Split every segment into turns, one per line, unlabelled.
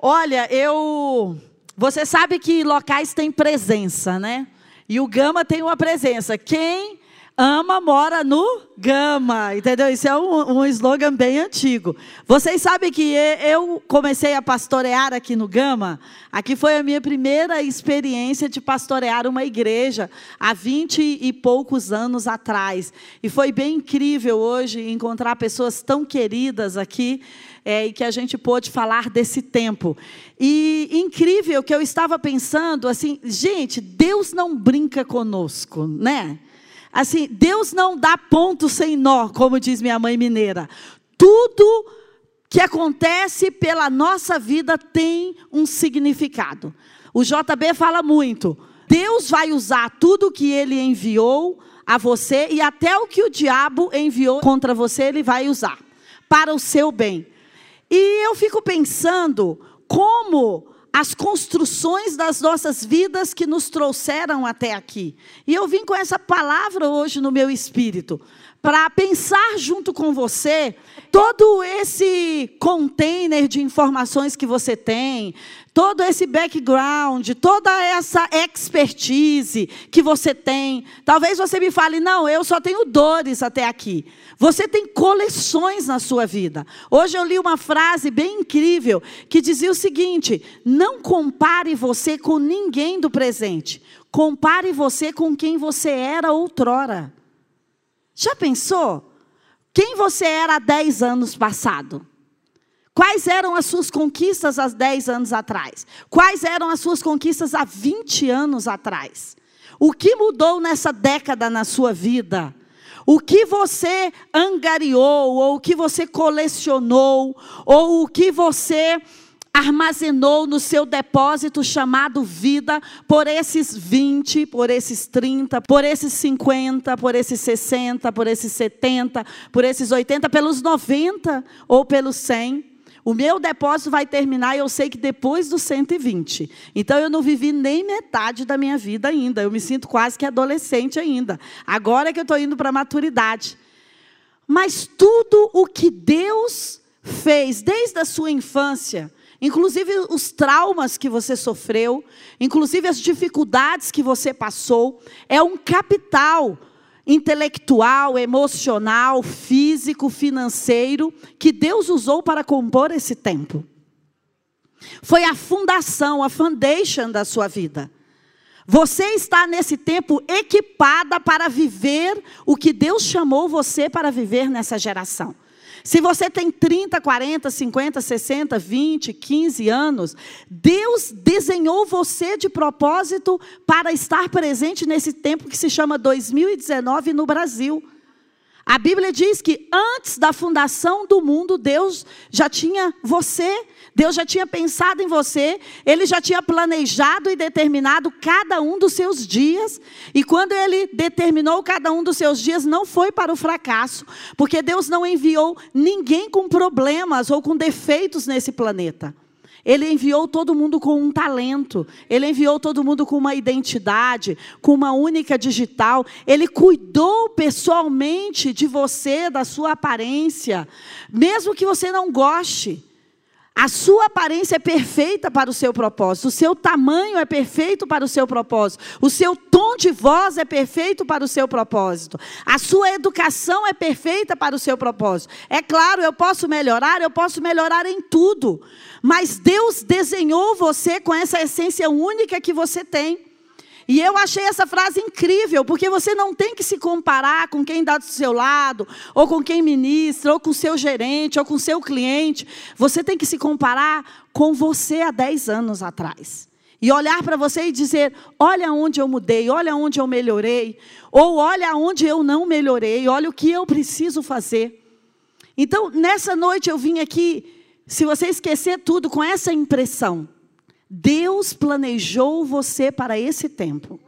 Olha, eu. Você sabe que locais têm presença, né? E o Gama tem uma presença. Quem ama mora no Gama, entendeu? Isso é um, um slogan bem antigo. Vocês sabem que eu comecei a pastorear aqui no Gama. Aqui foi a minha primeira experiência de pastorear uma igreja há vinte e poucos anos atrás. E foi bem incrível hoje encontrar pessoas tão queridas aqui é, e que a gente pôde falar desse tempo. E incrível que eu estava pensando assim, gente, Deus não brinca conosco, né? Assim, Deus não dá ponto sem nó, como diz minha mãe mineira. Tudo que acontece pela nossa vida tem um significado. O JB fala muito. Deus vai usar tudo que ele enviou a você e até o que o diabo enviou contra você, ele vai usar para o seu bem. E eu fico pensando como as construções das nossas vidas que nos trouxeram até aqui. E eu vim com essa palavra hoje no meu espírito, para pensar junto com você todo esse container de informações que você tem, todo esse background, toda essa expertise que você tem. Talvez você me fale, não, eu só tenho dores até aqui. Você tem coleções na sua vida. Hoje eu li uma frase bem incrível que dizia o seguinte: não compare você com ninguém do presente, compare você com quem você era outrora. Já pensou? Quem você era há 10 anos passado? Quais eram as suas conquistas há 10 anos atrás? Quais eram as suas conquistas há 20 anos atrás? O que mudou nessa década na sua vida? O que você angariou, ou o que você colecionou, ou o que você armazenou no seu depósito chamado vida por esses 20, por esses 30, por esses 50, por esses 60, por esses 70, por esses 80, pelos 90 ou pelos 100. O meu depósito vai terminar, eu sei que depois dos 120. Então eu não vivi nem metade da minha vida ainda. Eu me sinto quase que adolescente ainda. Agora que eu estou indo para a maturidade. Mas tudo o que Deus fez desde a sua infância, inclusive os traumas que você sofreu, inclusive as dificuldades que você passou, é um capital intelectual, emocional, físico, financeiro que Deus usou para compor esse tempo. Foi a fundação, a foundation da sua vida. Você está nesse tempo equipada para viver o que Deus chamou você para viver nessa geração. Se você tem 30, 40, 50, 60, 20, 15 anos, Deus desenhou você de propósito para estar presente nesse tempo que se chama 2019 no Brasil. A Bíblia diz que antes da fundação do mundo, Deus já tinha você, Deus já tinha pensado em você, Ele já tinha planejado e determinado cada um dos seus dias. E quando Ele determinou cada um dos seus dias, não foi para o fracasso, porque Deus não enviou ninguém com problemas ou com defeitos nesse planeta. Ele enviou todo mundo com um talento, ele enviou todo mundo com uma identidade, com uma única digital. Ele cuidou pessoalmente de você, da sua aparência, mesmo que você não goste. A sua aparência é perfeita para o seu propósito, o seu tamanho é perfeito para o seu propósito, o seu tom de voz é perfeito para o seu propósito, a sua educação é perfeita para o seu propósito. É claro, eu posso melhorar, eu posso melhorar em tudo, mas Deus desenhou você com essa essência única que você tem. E eu achei essa frase incrível, porque você não tem que se comparar com quem está do seu lado, ou com quem ministra, ou com seu gerente, ou com seu cliente. Você tem que se comparar com você há 10 anos atrás. E olhar para você e dizer: olha onde eu mudei, olha onde eu melhorei, ou olha onde eu não melhorei, olha o que eu preciso fazer. Então, nessa noite eu vim aqui, se você esquecer tudo, com essa impressão Deus planejou você para esse tempo.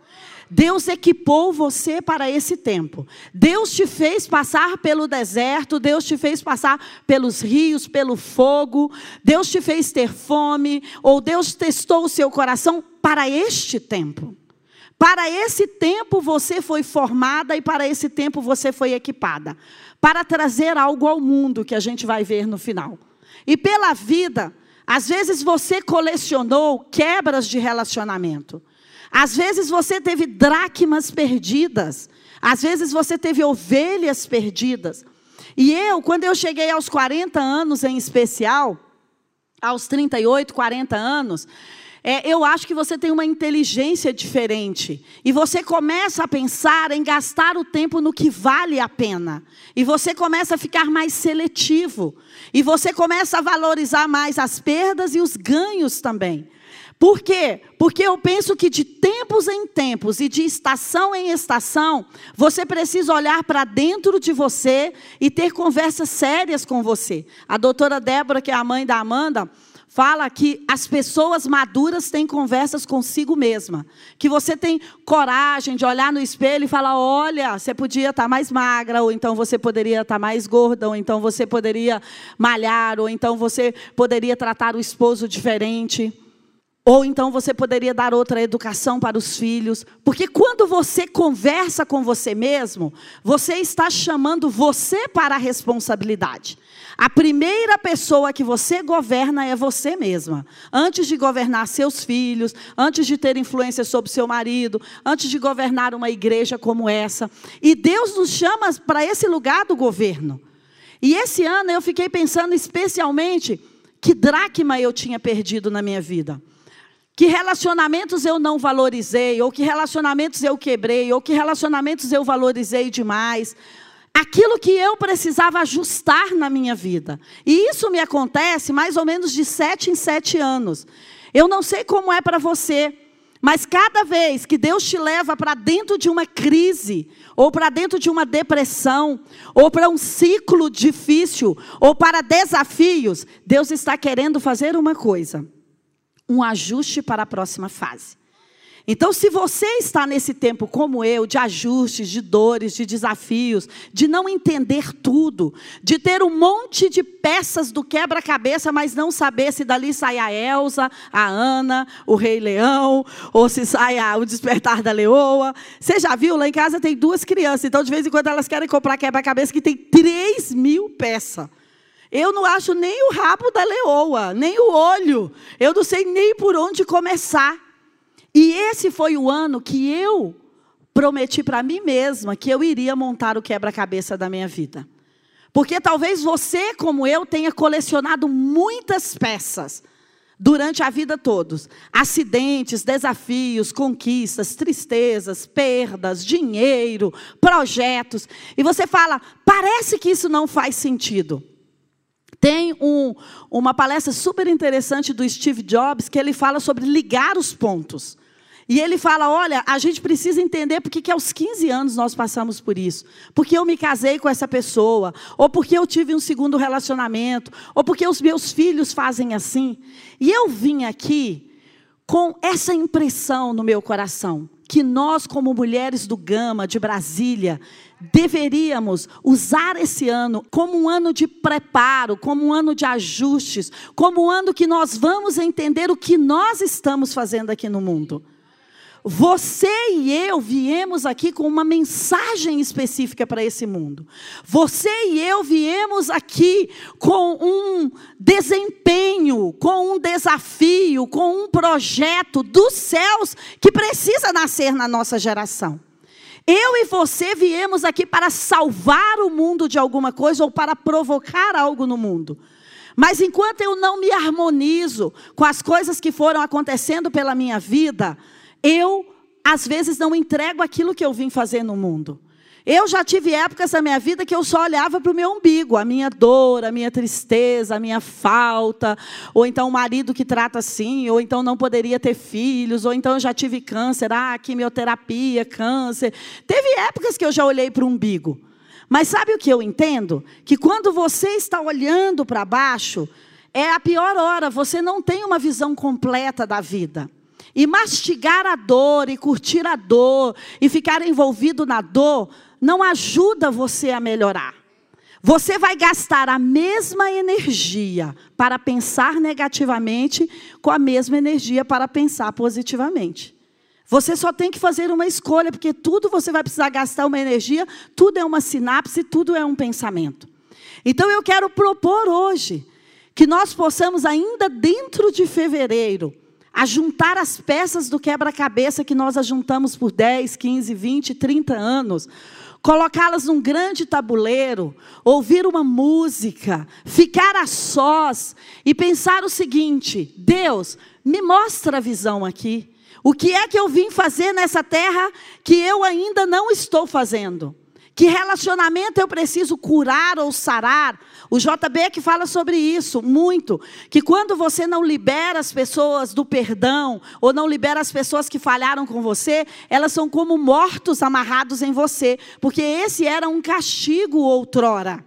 Deus equipou você para esse tempo. Deus te fez passar pelo deserto, Deus te fez passar pelos rios, pelo fogo, Deus te fez ter fome, ou Deus testou o seu coração para este tempo. Para esse tempo você foi formada e para esse tempo você foi equipada. Para trazer algo ao mundo que a gente vai ver no final. E pela vida, Às vezes você colecionou quebras de relacionamento. Às vezes você teve dracmas perdidas. Às vezes você teve ovelhas perdidas. E eu, quando eu cheguei aos 40 anos em especial, aos 38, 40 anos, é, eu acho que você tem uma inteligência diferente. E você começa a pensar em gastar o tempo no que vale a pena. E você começa a ficar mais seletivo. E você começa a valorizar mais as perdas e os ganhos também. Por quê? Porque eu penso que de tempos em tempos e de estação em estação, você precisa olhar para dentro de você e ter conversas sérias com você. A doutora Débora, que é a mãe da Amanda, fala que as pessoas maduras têm conversas consigo mesma. Que você tem coragem de olhar no espelho e falar: olha, você podia estar tá mais magra, ou então você poderia estar tá mais gorda, ou então você poderia malhar, ou então você poderia tratar o esposo diferente. Ou então você poderia dar outra educação para os filhos, porque quando você conversa com você mesmo, você está chamando você para a responsabilidade. A primeira pessoa que você governa é você mesma. Antes de governar seus filhos, antes de ter influência sobre seu marido, antes de governar uma igreja como essa. E Deus nos chama para esse lugar do governo. E esse ano eu fiquei pensando especialmente que dracma eu tinha perdido na minha vida que relacionamentos eu não valorizei, ou que relacionamentos eu quebrei, ou que relacionamentos eu valorizei demais. Aquilo que eu precisava ajustar na minha vida. E isso me acontece mais ou menos de sete em sete anos. Eu não sei como é para você, mas cada vez que Deus te leva para dentro de uma crise, ou para dentro de uma depressão, ou para um ciclo difícil, ou para desafios, Deus está querendo fazer uma coisa um ajuste para a próxima fase. Então, se você está nesse tempo como eu, de ajustes, de dores, de desafios, de não entender tudo, de ter um monte de peças do quebra-cabeça, mas não saber se dali sai a Elsa, a Ana, o Rei Leão, ou se sai a, o Despertar da Leoa. Você já viu? Lá em casa tem duas crianças, então de vez em quando elas querem comprar quebra-cabeça que tem 3 mil peças. Eu não acho nem o rabo da leoa, nem o olho. Eu não sei nem por onde começar. E esse foi o ano que eu prometi para mim mesma que eu iria montar o quebra-cabeça da minha vida. Porque talvez você, como eu, tenha colecionado muitas peças durante a vida todos. Acidentes, desafios, conquistas, tristezas, perdas, dinheiro, projetos. E você fala, parece que isso não faz sentido. Tem um, uma palestra super interessante do Steve Jobs que ele fala sobre ligar os pontos. E ele fala: olha, a gente precisa entender porque que aos 15 anos nós passamos por isso. Porque eu me casei com essa pessoa, ou porque eu tive um segundo relacionamento, ou porque os meus filhos fazem assim. E eu vim aqui com essa impressão no meu coração, que nós, como mulheres do Gama, de Brasília, deveríamos usar esse ano como um ano de preparo, como um ano de ajustes, como um ano que nós vamos entender o que nós estamos fazendo aqui no mundo. Você e eu viemos aqui com uma mensagem específica para esse mundo. Você e eu viemos aqui com um desempenho, com um desafio, com um projeto dos céus que precisa nascer na nossa geração. Eu e você viemos aqui para salvar o mundo de alguma coisa ou para provocar algo no mundo. Mas enquanto eu não me harmonizo com as coisas que foram acontecendo pela minha vida, eu às vezes não entrego aquilo que eu vim fazer no mundo. Eu já tive épocas da minha vida que eu só olhava para o meu umbigo, a minha dor, a minha tristeza, a minha falta, ou então o marido que trata assim, ou então não poderia ter filhos, ou então eu já tive câncer, ah, quimioterapia, câncer. Teve épocas que eu já olhei para o umbigo. Mas sabe o que eu entendo? Que quando você está olhando para baixo, é a pior hora, você não tem uma visão completa da vida. E mastigar a dor, e curtir a dor, e ficar envolvido na dor, não ajuda você a melhorar. Você vai gastar a mesma energia para pensar negativamente com a mesma energia para pensar positivamente. Você só tem que fazer uma escolha, porque tudo você vai precisar gastar uma energia, tudo é uma sinapse, tudo é um pensamento. Então eu quero propor hoje que nós possamos ainda dentro de fevereiro a juntar as peças do quebra-cabeça que nós ajuntamos por 10, 15, 20, 30 anos, colocá-las num grande tabuleiro, ouvir uma música, ficar a sós e pensar o seguinte: Deus, me mostra a visão aqui. O que é que eu vim fazer nessa terra que eu ainda não estou fazendo? Que relacionamento eu preciso curar ou sarar? O JB é que fala sobre isso muito, que quando você não libera as pessoas do perdão ou não libera as pessoas que falharam com você, elas são como mortos amarrados em você, porque esse era um castigo outrora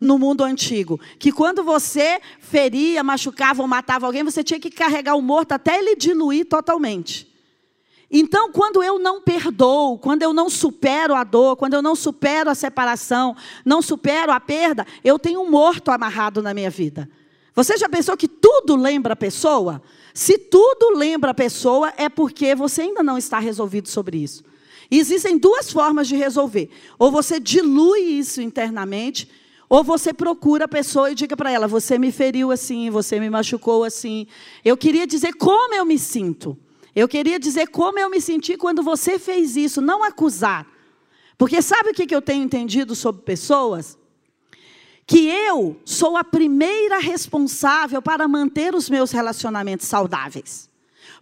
no mundo antigo, que quando você feria, machucava ou matava alguém, você tinha que carregar o morto até ele diluir totalmente. Então, quando eu não perdoo, quando eu não supero a dor, quando eu não supero a separação, não supero a perda, eu tenho um morto amarrado na minha vida. Você já pensou que tudo lembra a pessoa? Se tudo lembra a pessoa, é porque você ainda não está resolvido sobre isso. E existem duas formas de resolver. Ou você dilui isso internamente, ou você procura a pessoa e diga para ela: Você me feriu assim, você me machucou assim. Eu queria dizer como eu me sinto. Eu queria dizer como eu me senti quando você fez isso, não acusar. Porque sabe o que eu tenho entendido sobre pessoas? Que eu sou a primeira responsável para manter os meus relacionamentos saudáveis.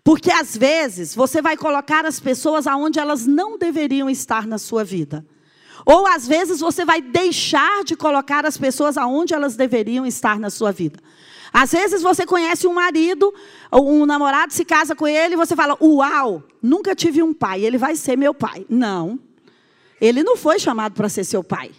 Porque às vezes você vai colocar as pessoas aonde elas não deveriam estar na sua vida. Ou às vezes você vai deixar de colocar as pessoas aonde elas deveriam estar na sua vida. Às vezes você conhece um marido, um namorado se casa com ele e você fala: Uau, nunca tive um pai, ele vai ser meu pai. Não. Ele não foi chamado para ser seu pai.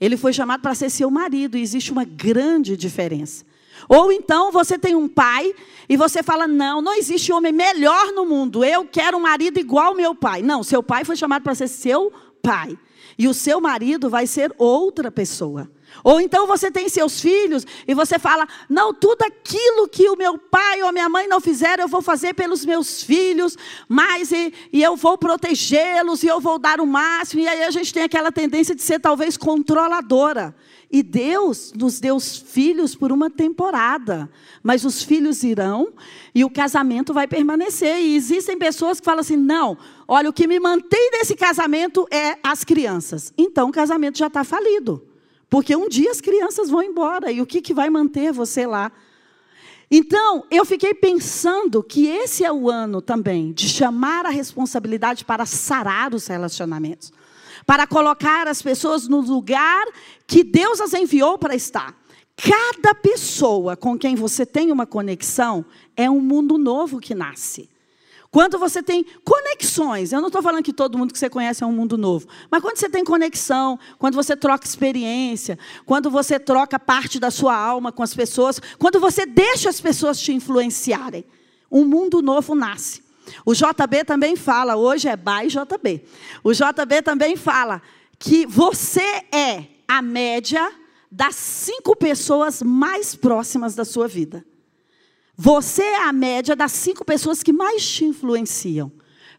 Ele foi chamado para ser seu marido, e existe uma grande diferença. Ou então você tem um pai e você fala: Não, não existe homem melhor no mundo, eu quero um marido igual ao meu pai. Não, seu pai foi chamado para ser seu pai. E o seu marido vai ser outra pessoa. Ou então você tem seus filhos e você fala: não, tudo aquilo que o meu pai ou a minha mãe não fizeram, eu vou fazer pelos meus filhos, mas e, e eu vou protegê-los e eu vou dar o máximo. E aí a gente tem aquela tendência de ser talvez controladora. E Deus nos deu os filhos por uma temporada, mas os filhos irão e o casamento vai permanecer. E existem pessoas que falam assim: não, olha, o que me mantém nesse casamento é as crianças. Então o casamento já está falido. Porque um dia as crianças vão embora e o que, que vai manter você lá? Então, eu fiquei pensando que esse é o ano também de chamar a responsabilidade para sarar os relacionamentos, para colocar as pessoas no lugar que Deus as enviou para estar. Cada pessoa com quem você tem uma conexão é um mundo novo que nasce. Quando você tem conexões, eu não estou falando que todo mundo que você conhece é um mundo novo, mas quando você tem conexão, quando você troca experiência, quando você troca parte da sua alma com as pessoas, quando você deixa as pessoas te influenciarem, um mundo novo nasce. O JB também fala, hoje é by JB. O JB também fala que você é a média das cinco pessoas mais próximas da sua vida. Você é a média das cinco pessoas que mais te influenciam.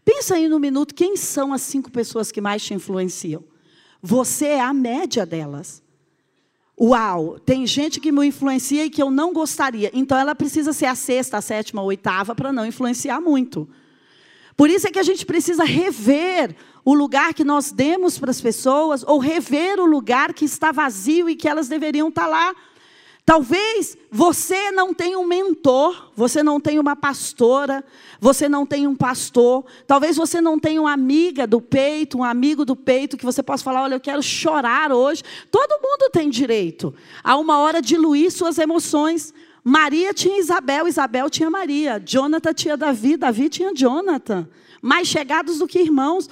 Pensa aí no minuto, quem são as cinco pessoas que mais te influenciam? Você é a média delas. Uau, tem gente que me influencia e que eu não gostaria. Então ela precisa ser a sexta, a sétima, a oitava para não influenciar muito. Por isso é que a gente precisa rever o lugar que nós demos para as pessoas ou rever o lugar que está vazio e que elas deveriam estar lá. Talvez você não tenha um mentor, você não tenha uma pastora, você não tenha um pastor, talvez você não tenha uma amiga do peito, um amigo do peito que você possa falar: olha, eu quero chorar hoje. Todo mundo tem direito a uma hora diluir suas emoções. Maria tinha Isabel, Isabel tinha Maria, Jonathan tinha Davi, Davi tinha Jonathan. Mais chegados do que irmãos.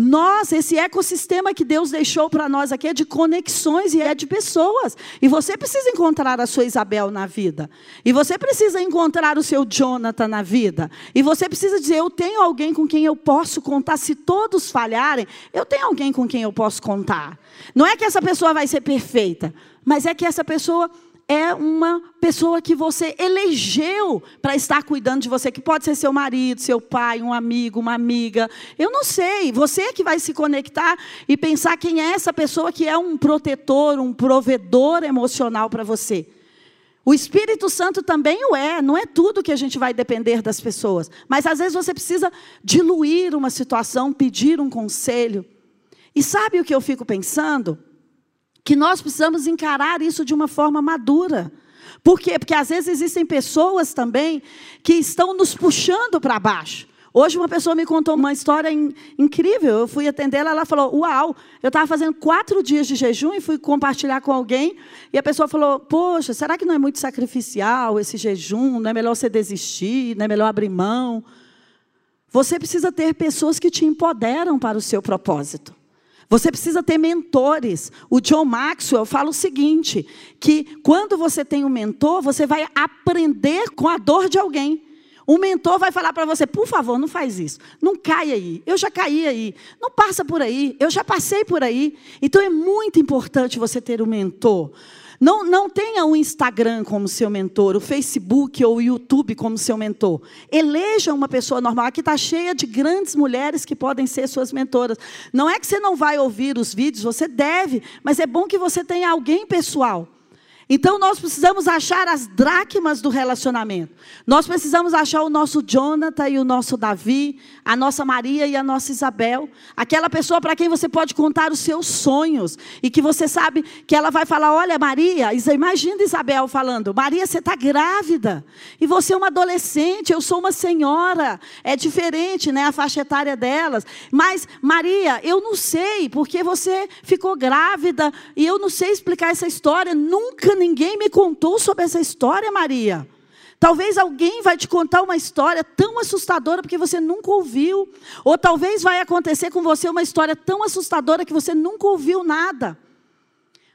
Nós, esse ecossistema que Deus deixou para nós aqui é de conexões e é de pessoas. E você precisa encontrar a sua Isabel na vida. E você precisa encontrar o seu Jonathan na vida. E você precisa dizer: eu tenho alguém com quem eu posso contar. Se todos falharem, eu tenho alguém com quem eu posso contar. Não é que essa pessoa vai ser perfeita, mas é que essa pessoa é uma pessoa que você elegeu para estar cuidando de você, que pode ser seu marido, seu pai, um amigo, uma amiga. Eu não sei. Você é que vai se conectar e pensar quem é essa pessoa que é um protetor, um provedor emocional para você. O Espírito Santo também o é, não é tudo que a gente vai depender das pessoas. Mas às vezes você precisa diluir uma situação, pedir um conselho. E sabe o que eu fico pensando? Que nós precisamos encarar isso de uma forma madura. Por quê? Porque às vezes existem pessoas também que estão nos puxando para baixo. Hoje uma pessoa me contou uma história in, incrível. Eu fui atendê-la, ela falou: Uau, eu estava fazendo quatro dias de jejum e fui compartilhar com alguém. E a pessoa falou: Poxa, será que não é muito sacrificial esse jejum? Não é melhor você desistir? Não é melhor abrir mão? Você precisa ter pessoas que te empoderam para o seu propósito. Você precisa ter mentores. O John Maxwell fala o seguinte: que quando você tem um mentor, você vai aprender com a dor de alguém. O mentor vai falar para você, por favor, não faz isso. Não cai aí. Eu já caí aí. Não passa por aí. Eu já passei por aí. Então é muito importante você ter um mentor. Não, não tenha o Instagram como seu mentor, o Facebook ou o YouTube como seu mentor. Eleja uma pessoa normal. Aqui está cheia de grandes mulheres que podem ser suas mentoras. Não é que você não vai ouvir os vídeos, você deve, mas é bom que você tenha alguém pessoal. Então nós precisamos achar as dracmas do relacionamento. Nós precisamos achar o nosso Jonathan e o nosso Davi, a nossa Maria e a nossa Isabel, aquela pessoa para quem você pode contar os seus sonhos e que você sabe que ela vai falar: Olha, Maria, imagina Isabel falando: Maria, você está grávida e você é uma adolescente, eu sou uma senhora. É diferente, né, a faixa etária delas. Mas Maria, eu não sei porque você ficou grávida e eu não sei explicar essa história. Nunca ninguém me contou sobre essa história, Maria. Talvez alguém vai te contar uma história tão assustadora porque você nunca ouviu. Ou talvez vai acontecer com você uma história tão assustadora que você nunca ouviu nada.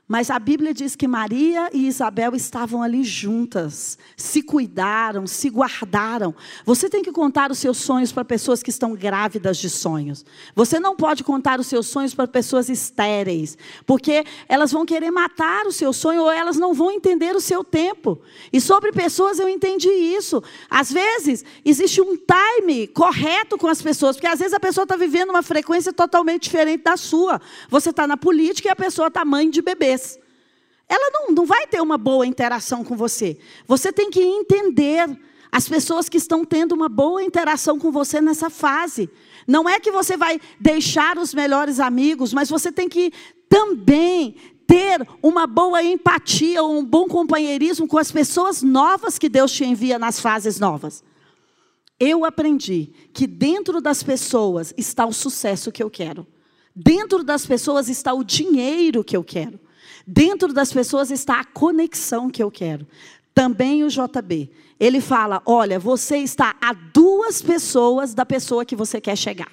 Mas a Bíblia diz que Maria e Isabel estavam ali juntas, se cuidaram, se guardaram. Você tem que contar os seus sonhos para pessoas que estão grávidas de sonhos. Você não pode contar os seus sonhos para pessoas estéreis, porque elas vão querer matar o seu sonho ou elas não vão entender o seu tempo. E sobre pessoas eu entendi isso. Às vezes existe um time correto com as pessoas, porque às vezes a pessoa está vivendo uma frequência totalmente diferente da sua. Você está na política e a pessoa está mãe de bebês ela não, não vai ter uma boa interação com você. Você tem que entender as pessoas que estão tendo uma boa interação com você nessa fase. Não é que você vai deixar os melhores amigos, mas você tem que também ter uma boa empatia, um bom companheirismo com as pessoas novas que Deus te envia nas fases novas. Eu aprendi que dentro das pessoas está o sucesso que eu quero. Dentro das pessoas está o dinheiro que eu quero. Dentro das pessoas está a conexão que eu quero. Também o JB. Ele fala: olha, você está a duas pessoas da pessoa que você quer chegar.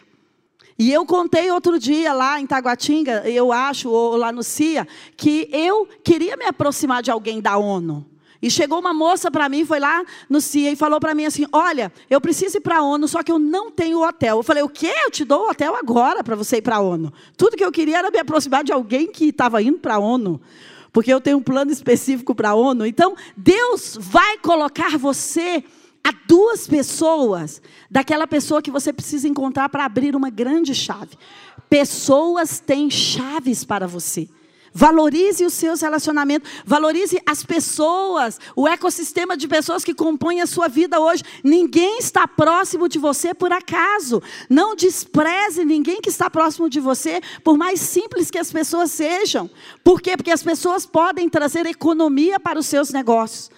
E eu contei outro dia lá em Taguatinga, eu acho, ou lá no CIA, que eu queria me aproximar de alguém da ONU. E chegou uma moça para mim, foi lá no CIA e falou para mim assim: Olha, eu preciso ir para a ONU, só que eu não tenho hotel. Eu falei: O quê? Eu te dou o hotel agora para você ir para a ONU. Tudo que eu queria era me aproximar de alguém que estava indo para a ONU. Porque eu tenho um plano específico para a ONU. Então, Deus vai colocar você a duas pessoas daquela pessoa que você precisa encontrar para abrir uma grande chave. Pessoas têm chaves para você. Valorize os seus relacionamentos, valorize as pessoas, o ecossistema de pessoas que compõem a sua vida hoje. Ninguém está próximo de você por acaso. Não despreze ninguém que está próximo de você, por mais simples que as pessoas sejam. Por quê? Porque as pessoas podem trazer economia para os seus negócios.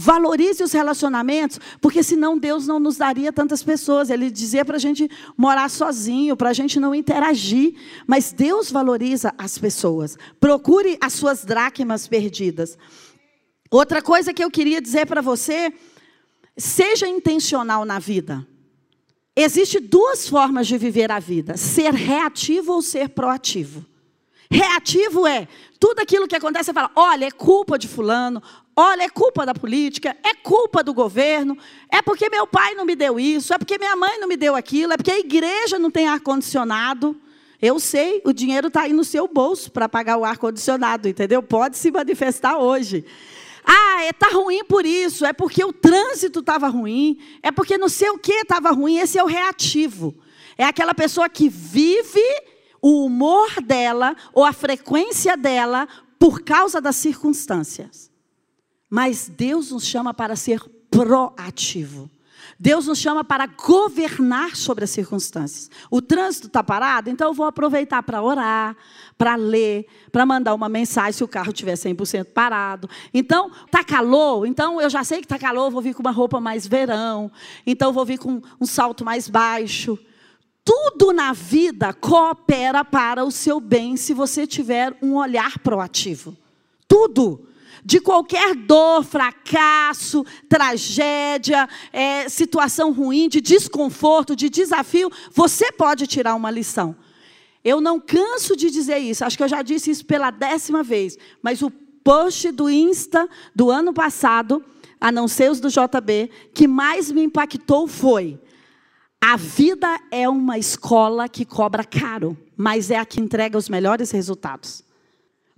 Valorize os relacionamentos, porque senão Deus não nos daria tantas pessoas. Ele dizia para a gente morar sozinho, para a gente não interagir. Mas Deus valoriza as pessoas. Procure as suas dracmas perdidas. Outra coisa que eu queria dizer para você: seja intencional na vida. Existem duas formas de viver a vida: ser reativo ou ser proativo. Reativo é tudo aquilo que acontece, você fala: olha, é culpa de Fulano, olha, é culpa da política, é culpa do governo, é porque meu pai não me deu isso, é porque minha mãe não me deu aquilo, é porque a igreja não tem ar-condicionado. Eu sei, o dinheiro está aí no seu bolso para pagar o ar-condicionado, entendeu? Pode se manifestar hoje. Ah, está é, ruim por isso, é porque o trânsito estava ruim, é porque não sei o que estava ruim. Esse é o reativo. É aquela pessoa que vive o humor dela ou a frequência dela por causa das circunstâncias. Mas Deus nos chama para ser proativo. Deus nos chama para governar sobre as circunstâncias. O trânsito está parado, então eu vou aproveitar para orar, para ler, para mandar uma mensagem se o carro estiver 100% parado. Então, está calor, então eu já sei que está calor, vou vir com uma roupa mais verão, então vou vir com um salto mais baixo. Tudo na vida coopera para o seu bem se você tiver um olhar proativo. Tudo de qualquer dor, fracasso, tragédia, é, situação ruim, de desconforto, de desafio, você pode tirar uma lição. Eu não canso de dizer isso, acho que eu já disse isso pela décima vez, mas o post do Insta do ano passado, a não ser os do JB, que mais me impactou foi: a vida é uma escola que cobra caro, mas é a que entrega os melhores resultados.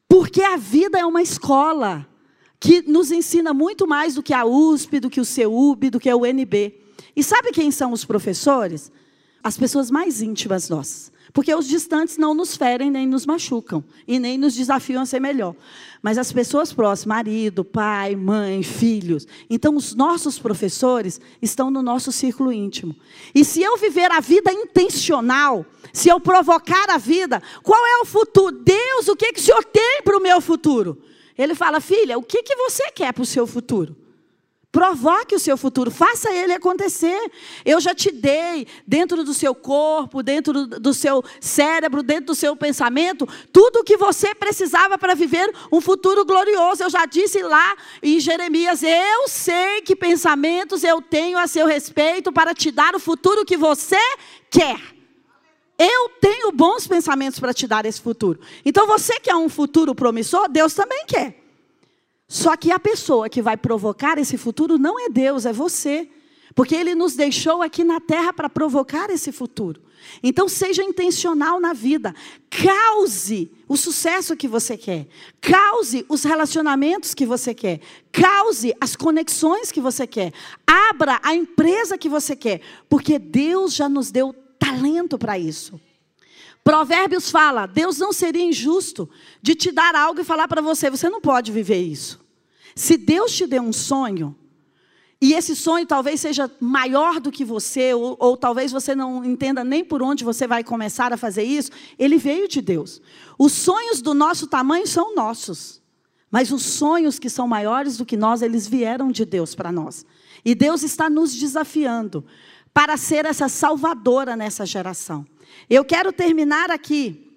Porque a vida é uma escola que nos ensina muito mais do que a USP, do que o CEUB, do que o UNB. E sabe quem são os professores? As pessoas mais íntimas nossas. Porque os distantes não nos ferem nem nos machucam e nem nos desafiam a ser melhor. Mas as pessoas próximas, marido, pai, mãe, filhos. Então, os nossos professores estão no nosso círculo íntimo. E se eu viver a vida intencional, se eu provocar a vida, qual é o futuro? Deus, o que, que o Senhor tem para o meu futuro? Ele fala, filha, o que, que você quer para o seu futuro? Provoque o seu futuro, faça ele acontecer. Eu já te dei, dentro do seu corpo, dentro do seu cérebro, dentro do seu pensamento, tudo o que você precisava para viver um futuro glorioso. Eu já disse lá em Jeremias: Eu sei que pensamentos eu tenho a seu respeito para te dar o futuro que você quer. Eu tenho bons pensamentos para te dar esse futuro. Então você quer um futuro promissor? Deus também quer. Só que a pessoa que vai provocar esse futuro não é Deus, é você. Porque Ele nos deixou aqui na terra para provocar esse futuro. Então seja intencional na vida. Cause o sucesso que você quer. Cause os relacionamentos que você quer. Cause as conexões que você quer. Abra a empresa que você quer. Porque Deus já nos deu talento para isso. Provérbios fala: Deus não seria injusto de te dar algo e falar para você, você não pode viver isso. Se Deus te deu um sonho, e esse sonho talvez seja maior do que você, ou, ou, talvez você não entenda nem por onde você vai começar a fazer isso, ele veio de Deus. Os sonhos do nosso tamanho são nossos, mas os sonhos que são maiores do que nós, eles vieram de Deus para nós. E Deus está nos desafiando para ser essa salvadora nessa geração. Eu quero terminar aqui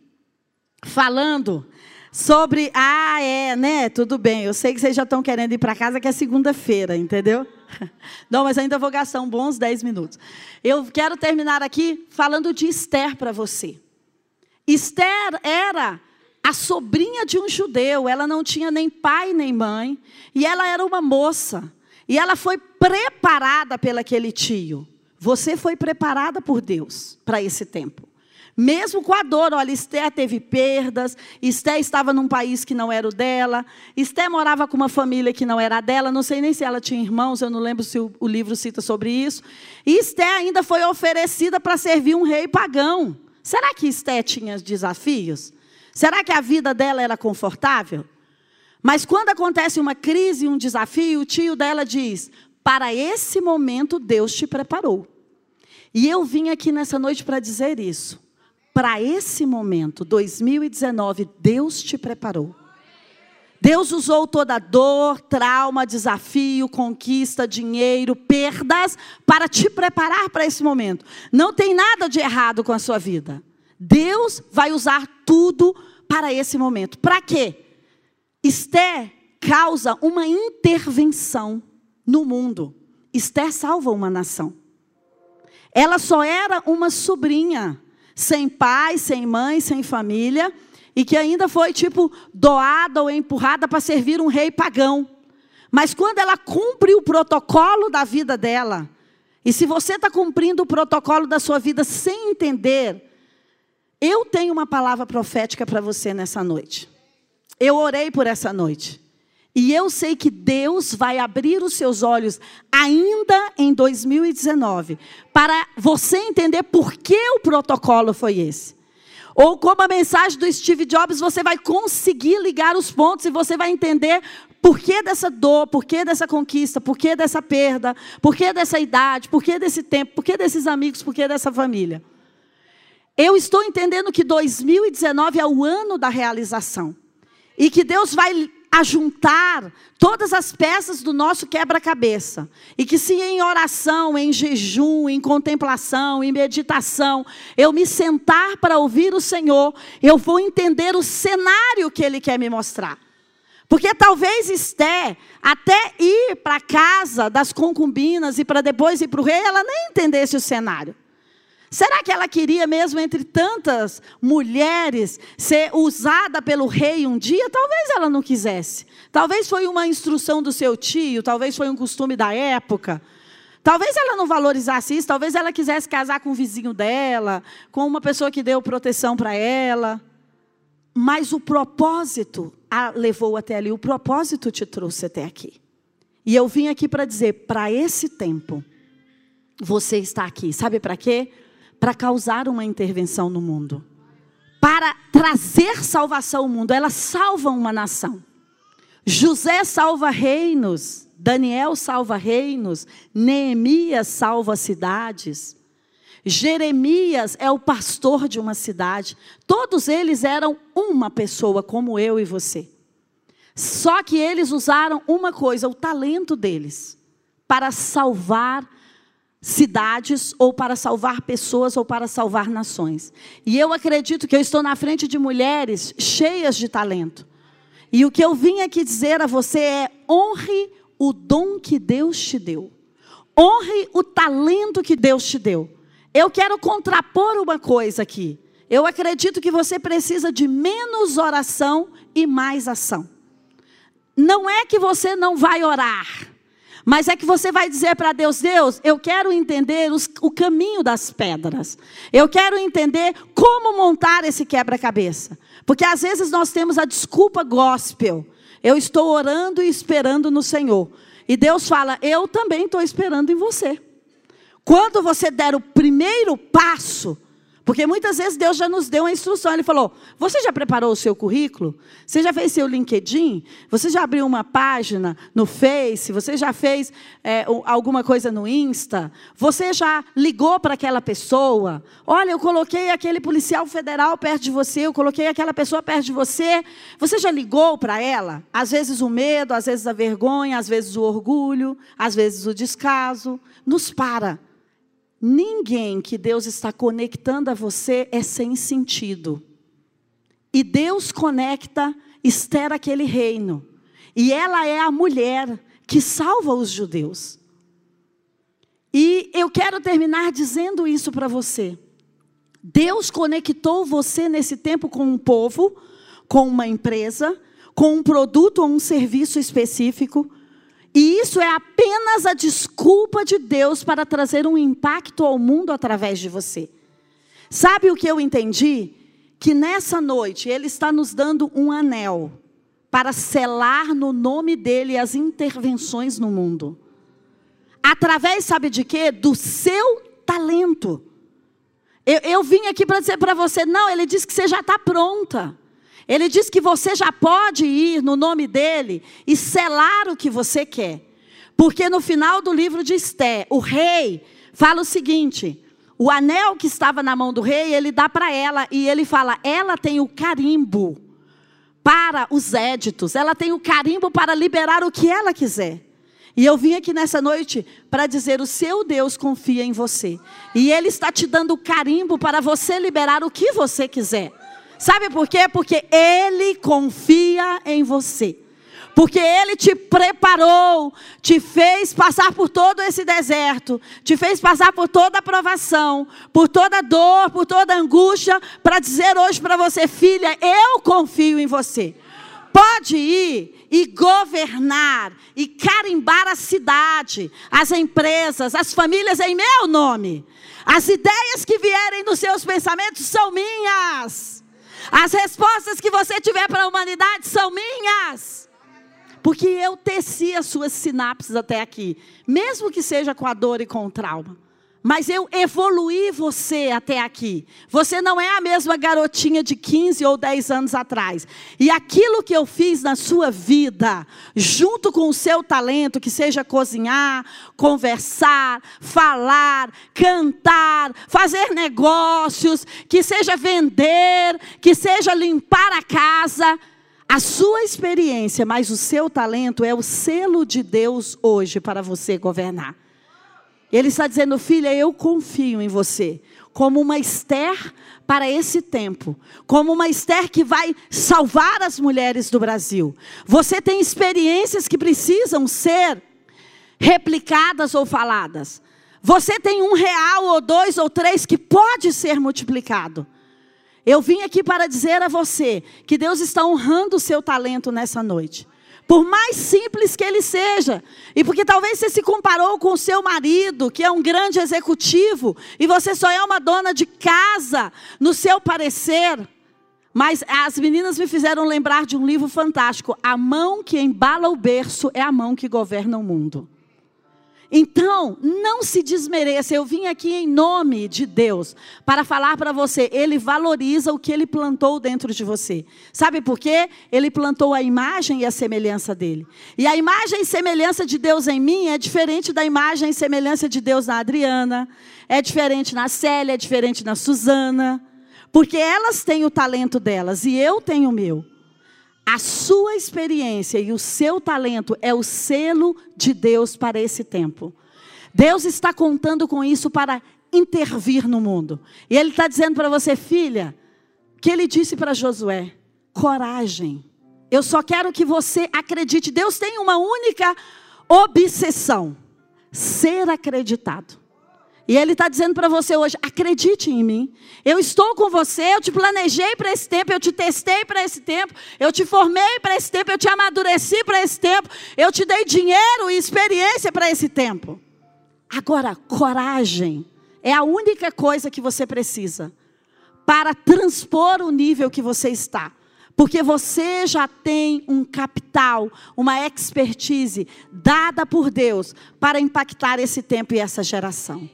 falando sobre. Ah, é, né? Tudo bem. Eu sei que vocês já estão querendo ir para casa, que é segunda-feira, entendeu? Não, mas ainda vou gastar uns bons 10 minutos. Eu quero terminar aqui falando de Esther para você. Esther era a sobrinha de um judeu, ela não tinha nem pai nem mãe, e ela era uma moça, e ela foi preparada pelo aquele tio. Você foi preparada por Deus para esse tempo. Mesmo com a dor, olha, Esté teve perdas, Esté estava num país que não era o dela, Esté morava com uma família que não era a dela, não sei nem se ela tinha irmãos, eu não lembro se o, o livro cita sobre isso. E Esté ainda foi oferecida para servir um rei pagão. Será que Esté tinha desafios? Será que a vida dela era confortável? Mas quando acontece uma crise, um desafio, o tio dela diz: Para esse momento Deus te preparou. E eu vim aqui nessa noite para dizer isso. Para esse momento, 2019, Deus te preparou. Deus usou toda dor, trauma, desafio, conquista, dinheiro, perdas para te preparar para esse momento. Não tem nada de errado com a sua vida. Deus vai usar tudo para esse momento. Para quê? Esté causa uma intervenção no mundo. Esté salva uma nação. Ela só era uma sobrinha, sem pai, sem mãe, sem família, e que ainda foi tipo doada ou empurrada para servir um rei pagão. Mas quando ela cumpre o protocolo da vida dela, e se você está cumprindo o protocolo da sua vida sem entender, eu tenho uma palavra profética para você nessa noite. Eu orei por essa noite. E eu sei que Deus vai abrir os seus olhos ainda em 2019 para você entender por que o protocolo foi esse. Ou como a mensagem do Steve Jobs, você vai conseguir ligar os pontos e você vai entender por que dessa dor, por que dessa conquista, por que dessa perda, por que dessa idade, por que desse tempo, por que desses amigos, por que dessa família. Eu estou entendendo que 2019 é o ano da realização. E que Deus vai ajuntar todas as peças do nosso quebra-cabeça. E que se em oração, em jejum, em contemplação, em meditação, eu me sentar para ouvir o Senhor, eu vou entender o cenário que Ele quer me mostrar. Porque talvez Esté, até ir para a casa das concubinas e para depois ir para o rei, ela nem entendesse o cenário. Será que ela queria mesmo, entre tantas mulheres, ser usada pelo rei um dia? Talvez ela não quisesse. Talvez foi uma instrução do seu tio, talvez foi um costume da época. Talvez ela não valorizasse isso, talvez ela quisesse casar com o vizinho dela, com uma pessoa que deu proteção para ela. Mas o propósito a levou até ali, o propósito te trouxe até aqui. E eu vim aqui para dizer, para esse tempo, você está aqui. Sabe para quê? Para causar uma intervenção no mundo, para trazer salvação ao mundo. Ela salva uma nação. José salva reinos, Daniel salva reinos, Neemias salva cidades. Jeremias é o pastor de uma cidade. Todos eles eram uma pessoa, como eu e você. Só que eles usaram uma coisa, o talento deles, para salvar cidades, ou para salvar pessoas, ou para salvar nações. E eu acredito que eu estou na frente de mulheres cheias de talento. E o que eu vim aqui dizer a você é: honre o dom que Deus te deu. Honre o talento que Deus te deu. Eu quero contrapor uma coisa aqui. Eu acredito que você precisa de menos oração e mais ação. Não é que você não vai orar. Mas é que você vai dizer para Deus: Deus, eu quero entender os, o caminho das pedras. Eu quero entender como montar esse quebra-cabeça. Porque às vezes nós temos a desculpa gospel. Eu estou orando e esperando no Senhor. E Deus fala: Eu também estou esperando em você. Quando você der o primeiro passo, porque muitas vezes Deus já nos deu uma instrução. Ele falou: Você já preparou o seu currículo? Você já fez seu LinkedIn? Você já abriu uma página no Face? Você já fez é, alguma coisa no Insta? Você já ligou para aquela pessoa? Olha, eu coloquei aquele policial federal perto de você, eu coloquei aquela pessoa perto de você. Você já ligou para ela? Às vezes o medo, às vezes a vergonha, às vezes o orgulho, às vezes o descaso. Nos para. Ninguém que Deus está conectando a você é sem sentido. E Deus conecta Esther aquele reino. E ela é a mulher que salva os judeus. E eu quero terminar dizendo isso para você. Deus conectou você nesse tempo com um povo, com uma empresa, com um produto ou um serviço específico e isso é apenas a desculpa de Deus para trazer um impacto ao mundo através de você. Sabe o que eu entendi? Que nessa noite Ele está nos dando um anel para selar no nome dEle as intervenções no mundo. Através, sabe de quê? Do seu talento. Eu, eu vim aqui para dizer para você: não, Ele disse que você já está pronta. Ele diz que você já pode ir no nome dele e selar o que você quer. Porque no final do livro de Esté, o rei fala o seguinte: o anel que estava na mão do rei, ele dá para ela e ele fala: ela tem o carimbo para os éditos, ela tem o carimbo para liberar o que ela quiser. E eu vim aqui nessa noite para dizer: o seu Deus confia em você. E Ele está te dando o carimbo para você liberar o que você quiser. Sabe por quê? Porque Ele confia em você. Porque Ele te preparou, te fez passar por todo esse deserto, te fez passar por toda a provação, por toda dor, por toda angústia, para dizer hoje para você, filha, eu confio em você. Pode ir e governar e carimbar a cidade, as empresas, as famílias em meu nome. As ideias que vierem nos seus pensamentos são minhas. As respostas que você tiver para a humanidade são minhas. Porque eu teci as suas sinapses até aqui, mesmo que seja com a dor e com o trauma. Mas eu evoluí você até aqui. Você não é a mesma garotinha de 15 ou 10 anos atrás. E aquilo que eu fiz na sua vida, junto com o seu talento, que seja cozinhar, conversar, falar, cantar, fazer negócios, que seja vender, que seja limpar a casa, a sua experiência, mas o seu talento é o selo de Deus hoje para você governar. Ele está dizendo, filha, eu confio em você. Como uma Esther para esse tempo. Como uma Esther que vai salvar as mulheres do Brasil. Você tem experiências que precisam ser replicadas ou faladas. Você tem um real ou dois ou três que pode ser multiplicado. Eu vim aqui para dizer a você que Deus está honrando o seu talento nessa noite. Por mais simples que ele seja. E porque talvez você se comparou com o seu marido, que é um grande executivo, e você só é uma dona de casa, no seu parecer. Mas as meninas me fizeram lembrar de um livro fantástico. A mão que embala o berço é a mão que governa o mundo. Então, não se desmereça. Eu vim aqui em nome de Deus para falar para você. Ele valoriza o que ele plantou dentro de você. Sabe por quê? Ele plantou a imagem e a semelhança dele. E a imagem e semelhança de Deus em mim é diferente da imagem e semelhança de Deus na Adriana, é diferente na Célia, é diferente na Suzana. Porque elas têm o talento delas e eu tenho o meu. A sua experiência e o seu talento é o selo de Deus para esse tempo. Deus está contando com isso para intervir no mundo. E Ele está dizendo para você, filha, que Ele disse para Josué: coragem. Eu só quero que você acredite. Deus tem uma única obsessão: ser acreditado. E Ele está dizendo para você hoje: acredite em mim. Eu estou com você, eu te planejei para esse tempo, eu te testei para esse tempo, eu te formei para esse tempo, eu te amadureci para esse tempo, eu te dei dinheiro e experiência para esse tempo. Agora, coragem é a única coisa que você precisa para transpor o nível que você está. Porque você já tem um capital, uma expertise dada por Deus para impactar esse tempo e essa geração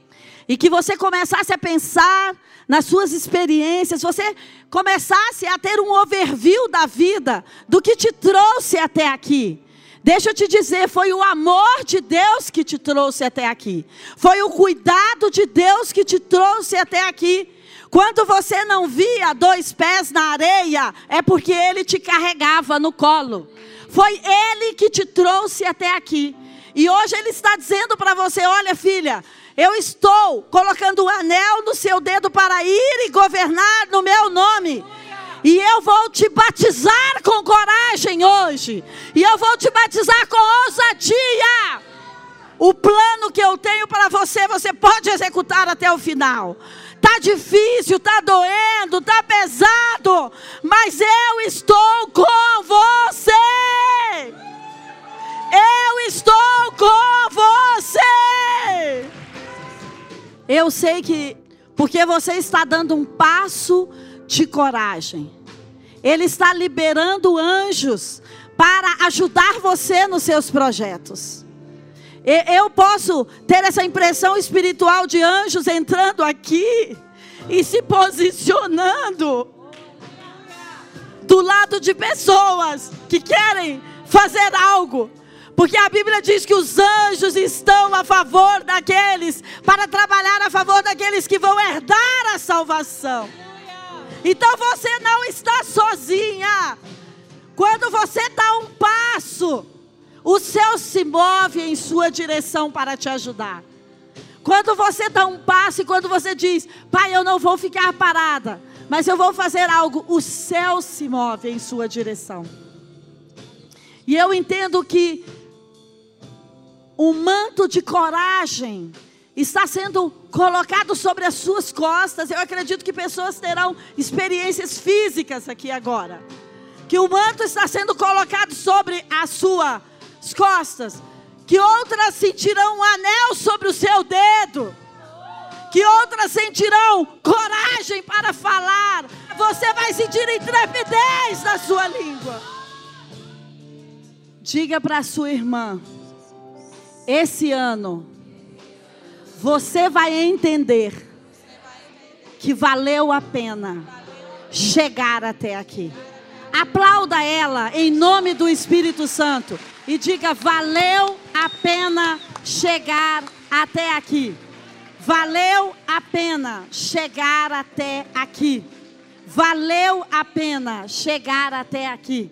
e que você começasse a pensar nas suas experiências, você começasse a ter um overview da vida, do que te trouxe até aqui. Deixa eu te dizer, foi o amor de Deus que te trouxe até aqui. Foi o cuidado de Deus que te trouxe até aqui. Quando você não via dois pés na areia, é porque ele te carregava no colo. Foi ele que te trouxe até aqui. E hoje ele está dizendo para você: olha, filha, eu estou colocando o um anel no seu dedo para ir e governar no meu nome. E eu vou te batizar com coragem hoje. E eu vou te batizar com ousadia. O plano que eu tenho para você, você pode executar até o final. Tá difícil, tá doendo, tá pesado, mas eu estou com você. Eu estou com você. Eu sei que, porque você está dando um passo de coragem, Ele está liberando anjos para ajudar você nos seus projetos. Eu posso ter essa impressão espiritual de anjos entrando aqui e se posicionando do lado de pessoas que querem fazer algo porque a Bíblia diz que os anjos estão a favor daqueles, para trabalhar a favor daqueles que vão herdar a salvação. Então você não está sozinha. Quando você dá um passo, o céu se move em sua direção para te ajudar. Quando você dá um passo e quando você diz, Pai, eu não vou ficar parada, mas eu vou fazer algo, o céu se move em sua direção. E eu entendo que um manto de coragem está sendo colocado sobre as suas costas. Eu acredito que pessoas terão experiências físicas aqui agora. Que o manto está sendo colocado sobre as suas costas. Que outras sentirão um anel sobre o seu dedo. Que outras sentirão coragem para falar. Você vai sentir intrepidez na sua língua. Diga para a sua irmã esse ano Você vai entender que valeu a pena chegar até aqui. Aplauda ela em nome do Espírito Santo e diga: valeu a pena chegar até aqui. Valeu a pena chegar até aqui. Valeu a pena chegar até aqui.